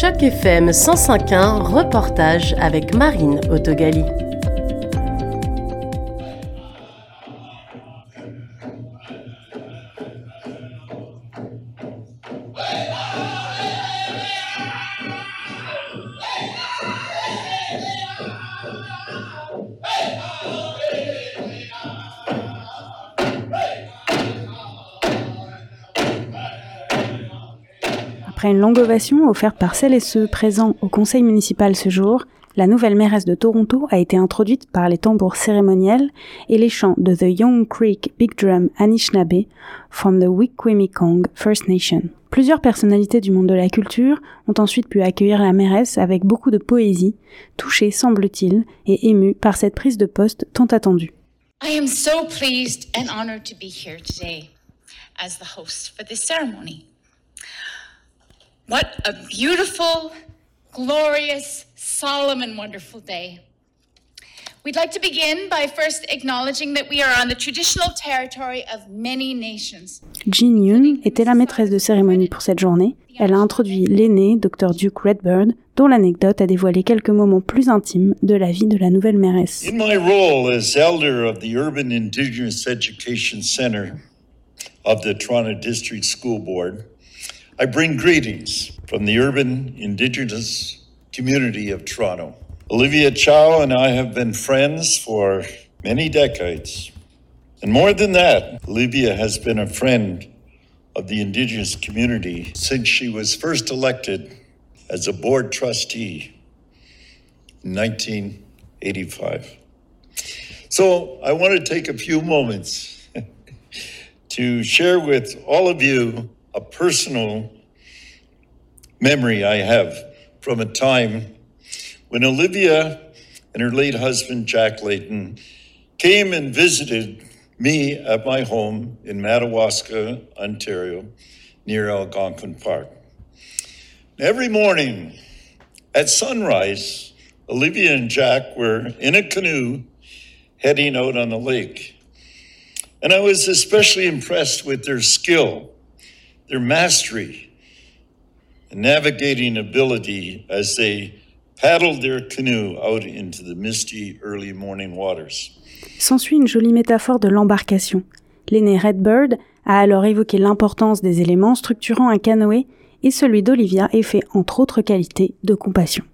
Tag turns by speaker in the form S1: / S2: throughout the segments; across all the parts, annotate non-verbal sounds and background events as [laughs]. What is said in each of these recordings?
S1: Choc FM 105.1, reportage avec Marine Autogali.
S2: Après une longue ovation offerte par celles et ceux présents au conseil municipal ce jour, la nouvelle mairesse de Toronto a été introduite par les tambours cérémoniels et les chants de The Young Creek Big Drum Anishinaabe from the Wikwemikong First Nation. Plusieurs personnalités du monde de la culture ont ensuite pu accueillir la mairesse avec beaucoup de poésie, touchée, semble-t-il, et émue par cette prise de poste tant attendue.
S3: I am so pleased and honored to be here today as the host for this ceremony. What a beautiful, glorious, solemn, and wonderful day. We'd like to begin by first acknowledging that we are on the traditional territory of many nations.
S2: Jean Yoon était la maîtresse de cérémonie pour cette journée. Elle a introduit l'aîné, Dr Duke Redbird, dont l'anecdote a dévoilé quelques moments plus intimes de la vie de la nouvelle mairesse.
S4: In my role as elder of the Urban Indigenous Education Center of the Toronto District School Board, I bring greetings from the urban indigenous community of Toronto. Olivia Chow and I have been friends for many decades. And more than that, Olivia has been a friend of the indigenous community since she was first elected as a board trustee in 1985. So I want to take a few moments [laughs] to share with all of you a personal memory I have from a time when Olivia and her late husband, Jack Layton, came and visited me at my home in Madawaska, Ontario, near Algonquin Park. Every morning at sunrise, Olivia and Jack were in a canoe heading out on the lake. And I was especially impressed with their skill, their mastery, and navigating ability as they paddled their canoe out into the misty early morning waters.
S2: S'ensuit une jolie métaphore de l'embarcation. L'aîné Redbird a alors évoqué l'importance des éléments structurant un canoë et celui d'Olivia est fait entre autres qualités de compassion.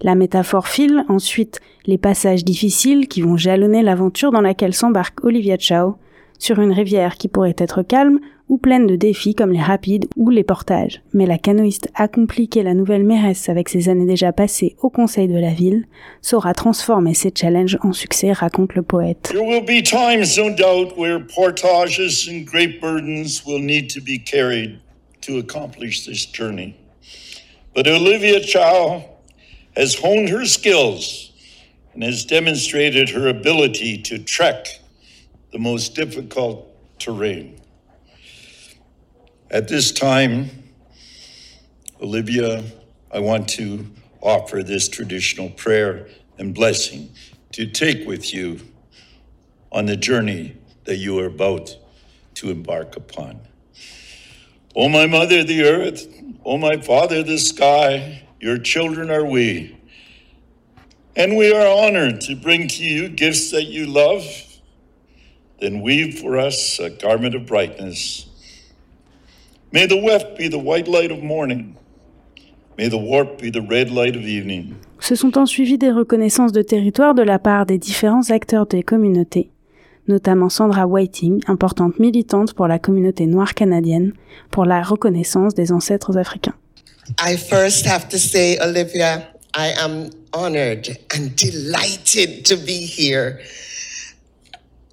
S2: La métaphore file ensuite les passages difficiles qui vont jalonner l'aventure dans laquelle s'embarque Olivia Chow sur une rivière qui pourrait être calme ou pleine de défis comme les rapides ou les portages. Mais la canoïste accomplie qu'est la nouvelle mairesse avec ses années déjà passées au conseil de la ville saura transformer ces challenges en succès, raconte le poète.
S4: There will be times, no doubt, where portages and great burdens will need to be carried to accomplish this journey. But Olivia Chow has honed her skills and has demonstrated her ability to trek the most difficult terrain. At this time, Olivia, I want to offer this traditional prayer and blessing to take with you on the journey that you are about to embark upon. O my mother, the earth, O my father, the sky, your children are we. And we are honored to bring to you gifts that you love. Then weave for us a garment of brightness. May the weft be the white light of morning. May the warp be the red light of evening.
S2: Se sont ensuivis des reconnaissances de territoire de la part des différents acteurs des communautés, notamment Sandra Whiting, importante militante pour la communauté noire canadienne, pour la reconnaissance des ancêtres africains.
S5: I first have to say, Olivia, I am honored and delighted to be here.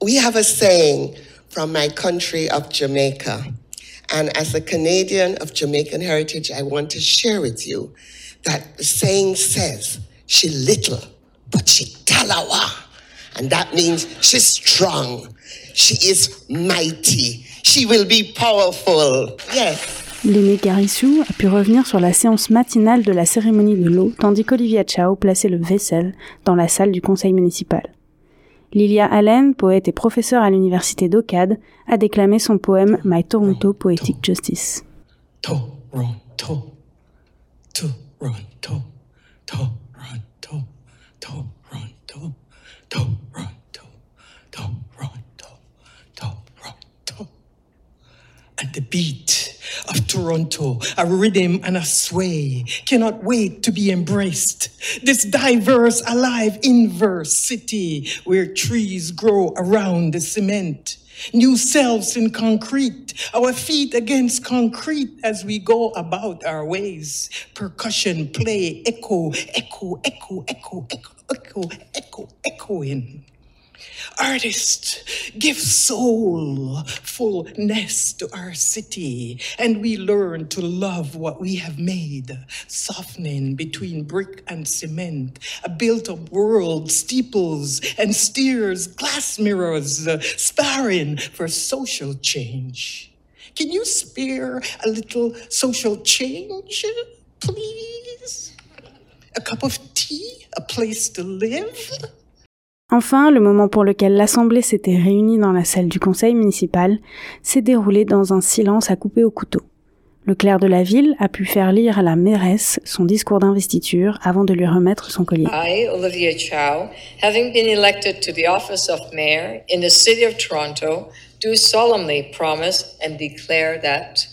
S5: We have a saying from my country of Jamaica. And as a Canadian of Jamaican heritage, I want to share with you that the saying says, she little, but she talawa. And that means she's strong. She is mighty. She will be powerful. Yes.
S2: L'aîné Garissou a pu revenir sur la séance matinale de la cérémonie de l'eau, tandis qu'Olivia Chao plaçait le vaisselle dans la salle du conseil municipal. Lilia Allen, poète et professeure à l'université d'Ocade, a déclamé son poème My Toronto Poetic Justice.
S6: Toronto, Toronto, Toronto, a rhythm and a sway, cannot wait to be embraced. This diverse, alive, inverse city where trees grow around the cement new selves in concrete, our feet against concrete as we go about our ways. Percussion play, echo, echo, echo, echo, echo, echo, echo, echoing. Artists, give soul fullness to our city, and we learn to love what we have made, softening between brick and cement, a built up world, steeples and steers, glass mirrors, sparring for social change. Can you spare a little social change, please? A cup of tea, a place to live?
S2: Enfin, le moment pour lequel l'Assemblée s'était réunie dans la salle du conseil municipal s'est déroulé dans un silence à couper au couteau. Le clerc de la ville a pu faire lire à la mairesse son discours d'investiture avant de lui remettre son collier.
S7: I, Olivia Chow, having been elected to the office of mayor in the city of Toronto, do solemnly promise and declare that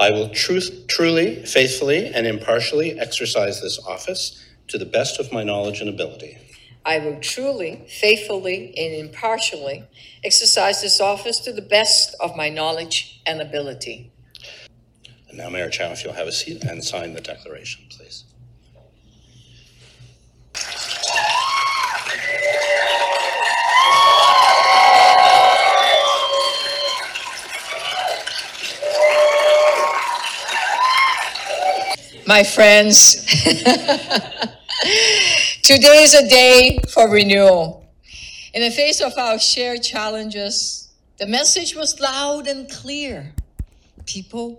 S8: I will truth, truly, faithfully, and impartially exercise this office to the best of my knowledge and ability.
S7: I will truly, faithfully, and impartially exercise this office to the best of my knowledge and ability.
S8: And now, Mayor Chow, if you'll have a seat and sign the declaration, please.
S7: My friends, [laughs] Today is a day for renewal. In the face of our shared challenges, the message was loud and clear. People.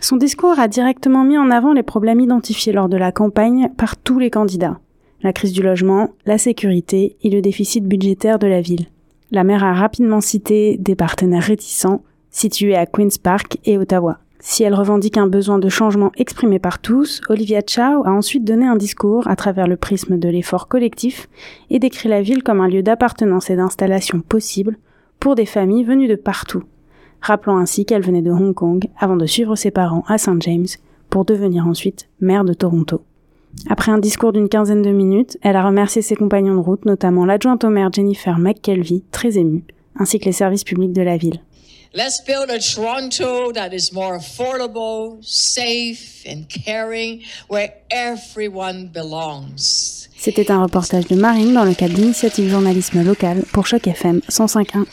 S2: Son discours a directement mis en avant les problèmes identifiés lors de la campagne par tous les candidats. La crise du logement, la sécurité et le déficit budgétaire de la ville. La maire a rapidement cité des partenaires réticents situés à Queen's Park et Ottawa. Si elle revendique un besoin de changement exprimé par tous, Olivia Chow a ensuite donné un discours à travers le prisme de l'effort collectif et décrit la ville comme un lieu d'appartenance et d'installation possible pour des familles venues de partout, rappelant ainsi qu'elle venait de Hong Kong avant de suivre ses parents à St. James pour devenir ensuite maire de Toronto. Après un discours d'une quinzaine de minutes, elle a remercié ses compagnons de route, notamment l'adjointe au maire Jennifer McKelvey, très émue, ainsi que les services publics de la ville.
S7: Let's build a Toronto that is more affordable, safe and caring, where everyone belongs.
S2: C'était un reportage de Marine dans le cadre d'initiative journalisme local pour Choc FM 105.1.